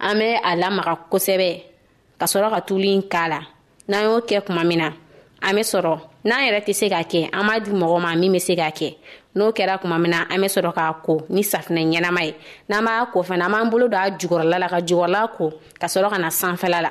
an bɛ a lamaga kosɛbɛ ka sɔrɔ ka tulu in k'a la n'an y'o kɛ kuma min na an bɛ sɔrɔ n'an yɛrɛ tɛ se k'a kɛ an b'a di mɔgɔ ma min bɛ se k'a kɛ n'o kɛra kuma min na an bɛ sɔrɔ k'a ko ni safinɛ ɲɛnama ye n'an b'a ko fana an b'an bolo don a jukɔrɔla la ka jukɔrɔla ko ka sɔrɔ ka na sanfɛla la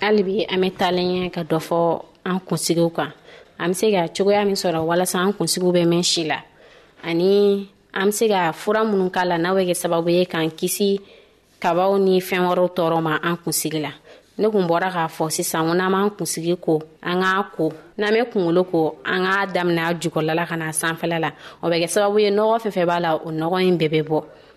hali bi an bɛ taalen ɲɛ ka dɔ fɔ an kunsigiw kan an bɛ se ka cogoya min sɔrɔ walasa an kunsigiw bɛ mɛn si la ani an bɛ se ka fura minnu k'a la n'a bɛ kɛ sababu ye k'an kisi kabaw ni fɛn wɛrɛw tɔɔrɔ ma an kunsigi la ne kun bɔra k'a fɔ sisan ko n'an b'an kunsigi ko an k'a ko n'an bɛ kunkolo ko an k'a daminɛ a jukɔrɔla la ka na sanfɛla la o bɛ kɛ sababu ye nɔgɔ fɛn fɛn b'a la o nɔgɔ in bɛɛ bɛ bɔ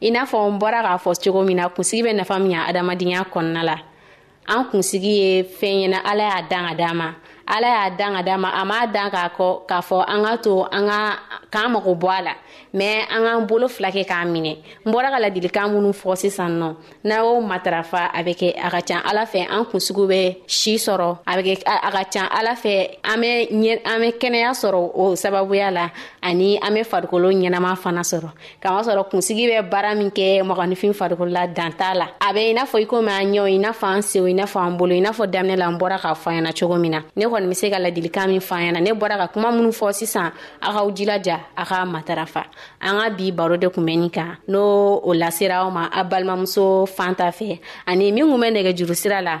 i n'a fɔ n bɔra k'a fɔ cogo min na kunsigi bɛ nafa min ya adamadenya kɔnɔna la an kunsigi ye fɛn ɲɛna ala y'a dan ka d'a ma ala y'a dan ka d'a ma a m'a dan k'a kɔ k'a fɔ an ka to an ka k'an mago bɔ a la mɛ an k'an bolo fila kɛ k'a minɛ n bɔra ka ladilikan minnu fɔ sisan nɔ n'a y'o matarafa a bɛ kɛ a ka ca ala fɛ an kunsigiw bɛ si sɔrɔ a bɛ kɛ a ka ca ala fɛ an bɛ an bɛ kɛnɛya sɔrɔ o sababuya la ani an bɛ farikolo ɲɛnama fana sɔrɔ kama sɔrɔ kunsigi bɛ baara min kɛ mɔgɔninfin farikolola dan t'a la a bɛ i n'a fɔ i komi an ɲɛw i n'a fɔ an sew i n'a fɔ an bolo i n'a fɔ daminɛ la an bɔra k'a fɔ ɲɛna cogo min na ne kɔni bɛ se ka ladilikan min fɔ ɲɛna ne bɔra ka kuma minnu fɔ sisan a k'aw jilaja a k'a matarafa an ka bi baro de kun bɛ nin kan n'o o lasera aw ma a balimamuso fan ta fɛ ani min kun bɛ nɛgɛ juru sira la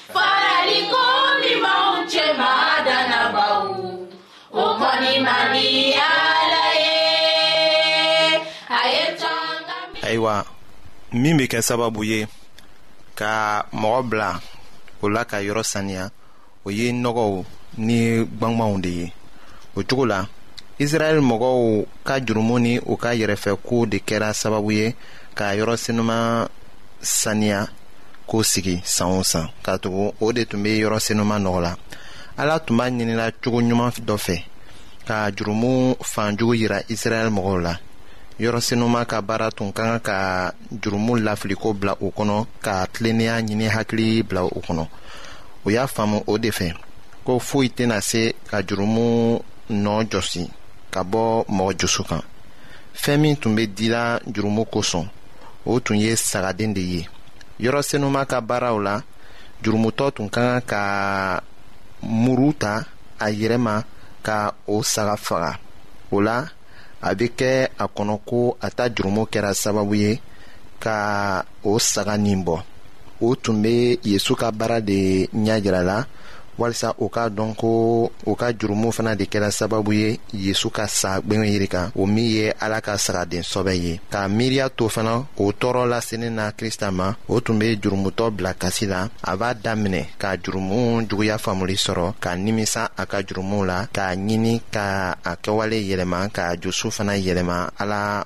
Faraliko ni b'anw cɛ maa danabaaw, o kɔni man di Ala ye. A ye tɔn ka mi. ayiwa min bɛ kɛ sababu ye ka mɔgɔ bila o la ka yɔrɔ saniya o ye nɔgɔw ni gbangbanw de ye o cogo la israɛl mɔgɔw ka jurumu ni u ka yɛrɛfɛkow de kɛra sababu ye ka yɔrɔ senuma saniya k'o sigi san o san ka tugu o de tun bɛ yɔrɔ senuma nɔgɔ la ala tun b'a ɲinila cogo ɲuman dɔ fɛ ka jurumu fanjugu yira israɛl mɔgɔw la yɔrɔ senuma ka baara tun ka kan ka jurumu lafiliko bila u kɔnɔ ka tilennenya ɲini hakili bila u kɔnɔ u y'a faamu o de fɛ ko foyi tɛna se ka jurumu nɔ jɔsi ka bɔ mɔgɔ jusu kan fɛn min tun bɛ dila jurumu kosɔn o tun ye sagaden de ye yɔrɔ senuma ka baaraw la jurumutɔ tun ka kan ka muru ta a yɛrɛ ma ka o saga faga o la a bɛ kɛ a kɔnɔ ko a ta jurumu kɛra sababu ye ka o saga nin bɔ o tun bɛ yesu ka baara de ɲɛ jira la walisa o k'a dɔn ko o ka jurumu fana de kɛra sababu ye yesu ka sa gwɛngɛ yiri kan o min ye ala ka sagaden sɔbɛ ye k'a miiriya to fana o tɔɔrɔ lasenin na krista ma o tun bɛ jurumutɔ bila kasi la a b'a daminɛ ka jurumu juguya faamuli sɔrɔ ka nimisa a ka jurumuw la k'a ɲini ka a kɛwale yɛlɛma ka jusu fana yɛlɛma ala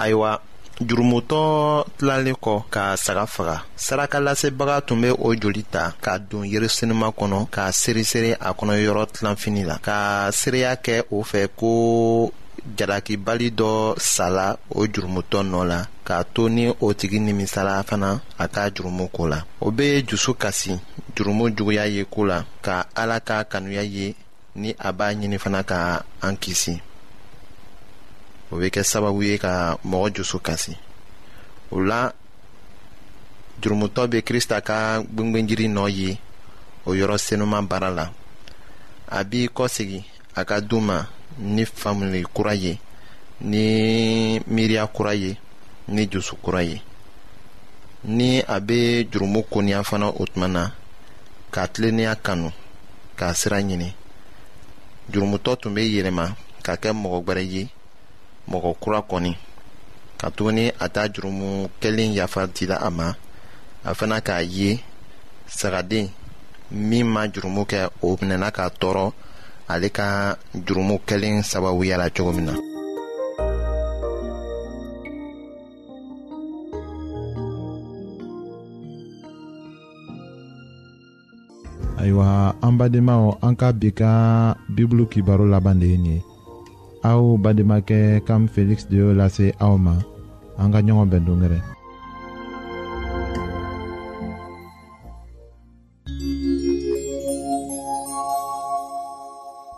ayiwa jurumutɔ tilalen kɔ ka saga faga saraka lasebaga tun bɛ o joli ta ka don yerusalema kɔnɔ ka seresere a kɔnɔ yɔrɔ tilanfini la ka seereya kɛ o fɛ ko jalakibali dɔ sala o jurumutɔ nɔ la k'a to ni o tigi nimisala fana a ka jurumu ko la o bɛ dusu kasi jurumu juguya ye ko la ka ala ka kanuya ye ni a b'a ɲini fana ka an kisi o bɛ kɛ sababu ye ka mɔgɔ dusu kasi o la jurumutɔ bɛ krista ka gwengwenjiri nɔ ye o yɔrɔ senuma baara la a b'i kɔsegi a ka du ma ni faamuli kura ye ni miiriya kura ye ni dusu kura ye ni a bɛ jurumu koniya fana o tuma na ka tilennenya kanu k'a sira ɲini jurumutɔ tun bɛ yɛlɛma ka kɛ mɔgɔ gwɛrɛ ye mɔgɔ kura kɔni katuguni a t'a jurumu kɛlen yafa dila a ma a fana k'a ye sagaden min ma jurumu kɛ o minɛna k'a tɔɔrɔ ale ka jurumu kɛlen sababuya la cogo min na ayiwa an badenmaw an ka bi ka bibulu kibaro laban de ye nin ye aw bademakɛ kam feliksi de y'o lase aw ma an ka ɲɔgɔn bɛn dongɛrɛ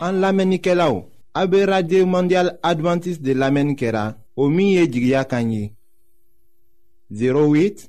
an lamɛnnikɛlaw a bɛ radio mondial adventiste de lamɛnni kɛra o min ye jigiya kan ye 08